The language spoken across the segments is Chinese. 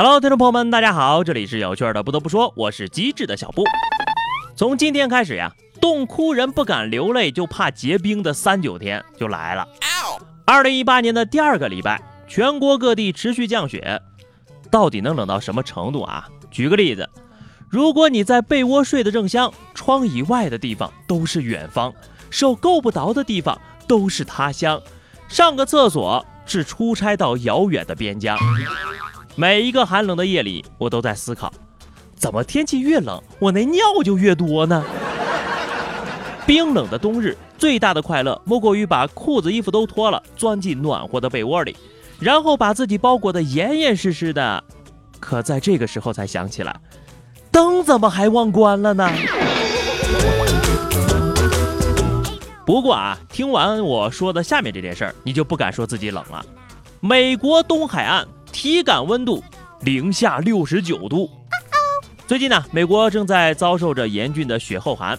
Hello，听众朋友们，大家好，这里是有趣的。不得不说，我是机智的小布。从今天开始呀，冻哭人不敢流泪，就怕结冰的三九天就来了。二零一八年的第二个礼拜，全国各地持续降雪，到底能冷到什么程度啊？举个例子，如果你在被窝睡得正香，窗以外的地方都是远方，手够不着的地方都是他乡，上个厕所是出差到遥远的边疆。每一个寒冷的夜里，我都在思考，怎么天气越冷，我那尿就越多呢？冰冷的冬日，最大的快乐莫过于把裤子、衣服都脱了，钻进暖和的被窝里，然后把自己包裹得严严实实的。可在这个时候才想起来，灯怎么还忘关了呢？不过啊，听完我说的下面这件事儿，你就不敢说自己冷了。美国东海岸体感温度零下六十九度。最近呢，美国正在遭受着严峻的雪后寒。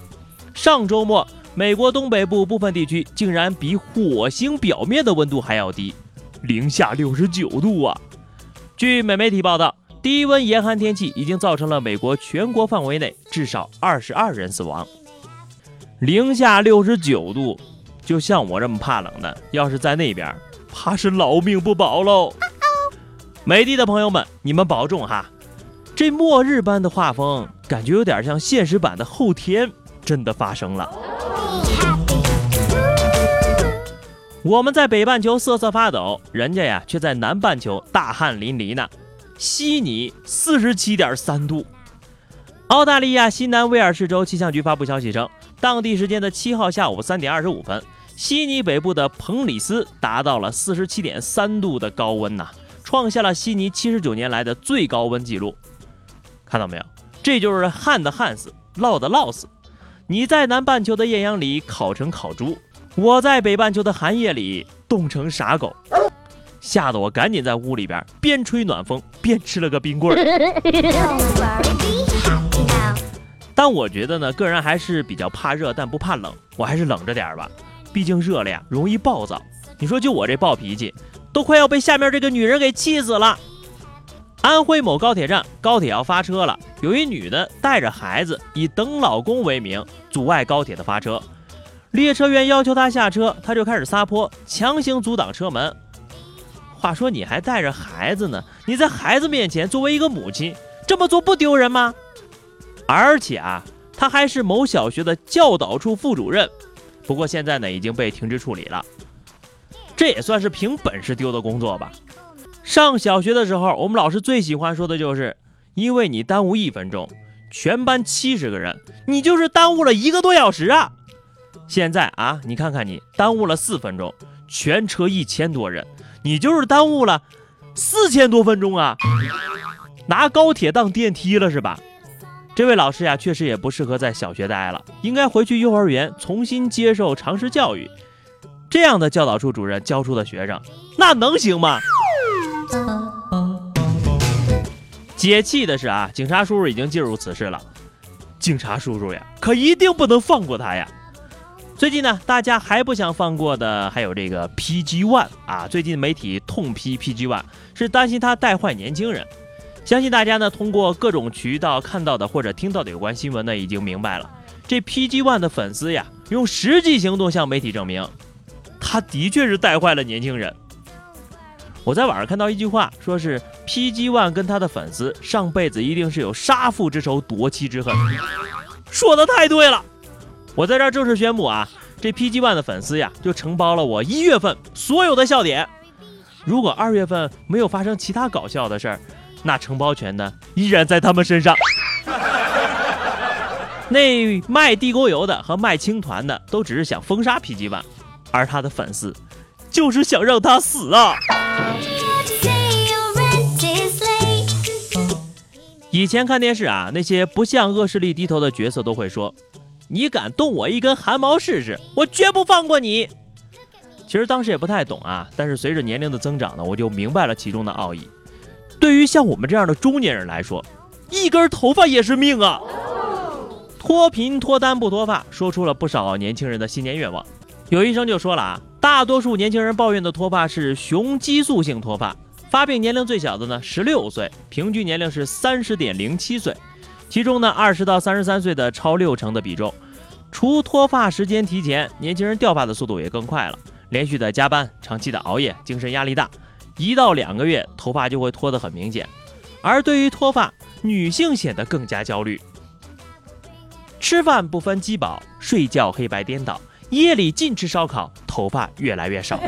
上周末，美国东北部部分地区竟然比火星表面的温度还要低，零下六十九度啊！据美媒体报道，低温严寒天气已经造成了美国全国范围内至少二十二人死亡。零下六十九度，就像我这么怕冷的，要是在那边，怕是老命不保喽。美的的朋友们，你们保重哈！这末日般的画风，感觉有点像现实版的后天。真的发生了。我们在北半球瑟瑟发抖，人家呀却在南半球大汗淋漓呢。悉尼四十七点三度。澳大利亚西南威尔士州气象局发布消息称，当地时间的七号下午三点二十五分，悉尼北部的彭里斯达到了四十七点三度的高温呐，创下了悉尼七十九年来的最高温记录。看到没有？这就是旱的旱死，涝的涝死。你在南半球的艳阳里烤成烤猪，我在北半球的寒夜里冻成傻狗，吓得我赶紧在屋里边边吹暖风边吃了个冰棍儿。但我觉得呢，个人还是比较怕热，但不怕冷，我还是冷着点吧，毕竟热了呀容易暴躁。你说就我这暴脾气，都快要被下面这个女人给气死了。安徽某高铁站，高铁要发车了，有一女的带着孩子，以等老公为名阻碍高铁的发车。列车员要求她下车，她就开始撒泼，强行阻挡车门。话说你还带着孩子呢，你在孩子面前作为一个母亲这么做不丢人吗？而且啊，她还是某小学的教导处副主任，不过现在呢已经被停职处理了。这也算是凭本事丢的工作吧。上小学的时候，我们老师最喜欢说的就是：因为你耽误一分钟，全班七十个人，你就是耽误了一个多小时啊！现在啊，你看看你耽误了四分钟，全车一千多人，你就是耽误了四千多分钟啊！拿高铁当电梯了是吧？这位老师呀，确实也不适合在小学待了，应该回去幼儿园重新接受常识教育。这样的教导处主任教出的学生，那能行吗？解气的是啊，警察叔叔已经介入此事了。警察叔叔呀，可一定不能放过他呀！最近呢，大家还不想放过的还有这个 PG One 啊。最近媒体痛批 PG One，是担心他带坏年轻人。相信大家呢，通过各种渠道看到的或者听到的有关新闻呢，已经明白了。这 PG One 的粉丝呀，用实际行动向媒体证明，他的确是带坏了年轻人。我在网上看到一句话，说是 PG One 跟他的粉丝上辈子一定是有杀父之仇、夺妻之恨，说的太对了。我在这儿正式宣布啊，这 PG One 的粉丝呀，就承包了我一月份所有的笑点。如果二月份没有发生其他搞笑的事儿，那承包权呢依然在他们身上。那卖地沟油的和卖青团的都只是想封杀 PG One，而他的粉丝就是想让他死啊！以前看电视啊，那些不向恶势力低头的角色都会说：“你敢动我一根汗毛试试，我绝不放过你。”其实当时也不太懂啊，但是随着年龄的增长呢，我就明白了其中的奥义。对于像我们这样的中年人来说，一根头发也是命啊！脱贫脱单不脱发，说出了不少年轻人的新年愿望。有医生就说了啊，大多数年轻人抱怨的脱发是雄激素性脱发。发病年龄最小的呢十六岁，平均年龄是三十点零七岁，其中呢二十到三十三岁的超六成的比重。除脱发时间提前，年轻人掉发的速度也更快了。连续的加班、长期的熬夜、精神压力大，一到两个月头发就会脱得很明显。而对于脱发，女性显得更加焦虑。吃饭不分饥饱，睡觉黑白颠倒，夜里尽吃烧烤，头发越来越少。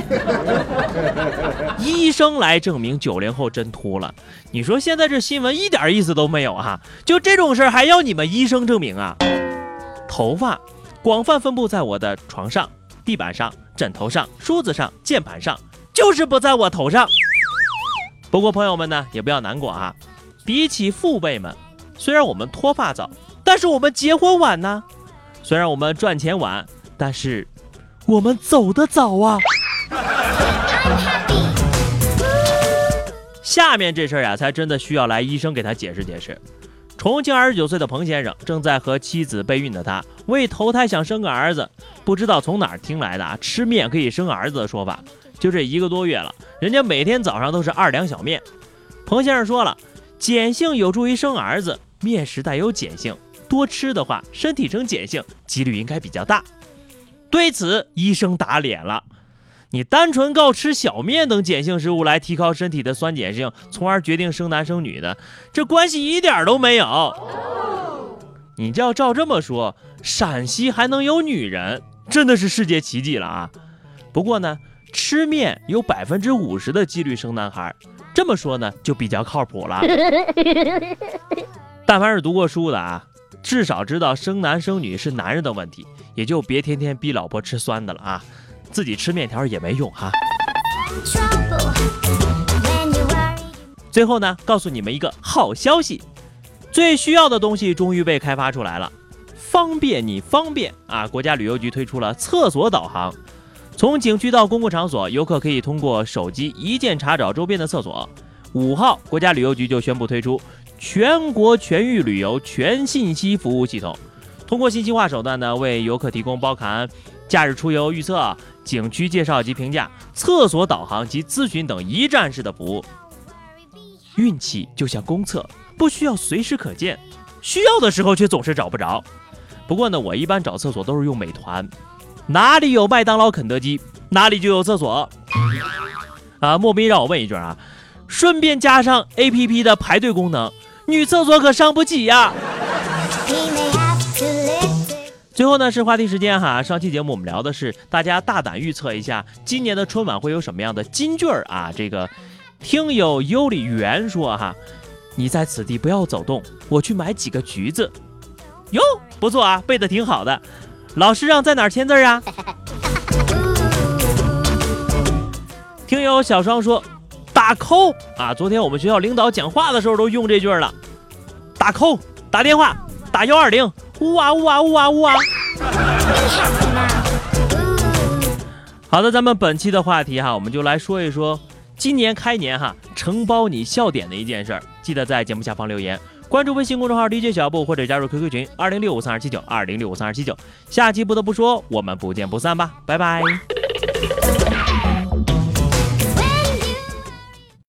医生来证明九零后真秃了。你说现在这新闻一点意思都没有哈？就这种事儿还要你们医生证明啊？头发广泛分布在我的床上、地板上、枕头上、梳子上、键盘上，就是不在我头上。不过朋友们呢，也不要难过啊。比起父辈们，虽然我们脱发早，但是我们结婚晚呢；虽然我们赚钱晚，但是我们走得早啊。下面这事儿呀，才真的需要来医生给他解释解释。重庆二十九岁的彭先生正在和妻子备孕的他，为投胎想生个儿子，不知道从哪儿听来的啊，吃面可以生儿子的说法。就这一个多月了，人家每天早上都是二两小面。彭先生说了，碱性有助于生儿子，面食带有碱性，多吃的话，身体呈碱性几率应该比较大。对此，医生打脸了。你单纯靠吃小面等碱性食物来提高身体的酸碱性，从而决定生男生女的，这关系一点都没有。你就要照这么说，陕西还能有女人，真的是世界奇迹了啊！不过呢，吃面有百分之五十的几率生男孩，这么说呢就比较靠谱了。但凡是读过书的啊，至少知道生男生女是男人的问题，也就别天天逼老婆吃酸的了啊。自己吃面条也没用哈。最后呢，告诉你们一个好消息，最需要的东西终于被开发出来了，方便你方便啊！国家旅游局推出了厕所导航，从景区到公共场所，游客可以通过手机一键查找周边的厕所。五号，国家旅游局就宣布推出全国全域旅游全信息服务系统，通过信息化手段呢，为游客提供包含假日出游预测。景区介绍及评价、厕所导航及咨询等一站式的服务。运气就像公厕，不需要随时可见，需要的时候却总是找不着。不过呢，我一般找厕所都是用美团，哪里有麦当劳、肯德基，哪里就有厕所。啊，莫逼让我问一句啊，顺便加上 APP 的排队功能，女厕所可伤不起呀。最后呢是话题时间哈，上期节目我们聊的是大家大胆预测一下今年的春晚会有什么样的金句儿啊？这个听友优里元说哈，你在此地不要走动，我去买几个橘子。哟，不错啊，背的挺好的。老师让在哪儿签字啊？听友小双说打 call 啊，昨天我们学校领导讲话的时候都用这句了，打 call 打电话打幺二零。呜啊呜啊呜啊呜啊！好的，咱们本期的话题哈，我们就来说一说今年开年哈承包你笑点的一件事儿。记得在节目下方留言，关注微信公众号 DJ 小布或者加入 QQ 群二零六五三二七九二零六五三二七九。下期不得不说，我们不见不散吧，拜拜。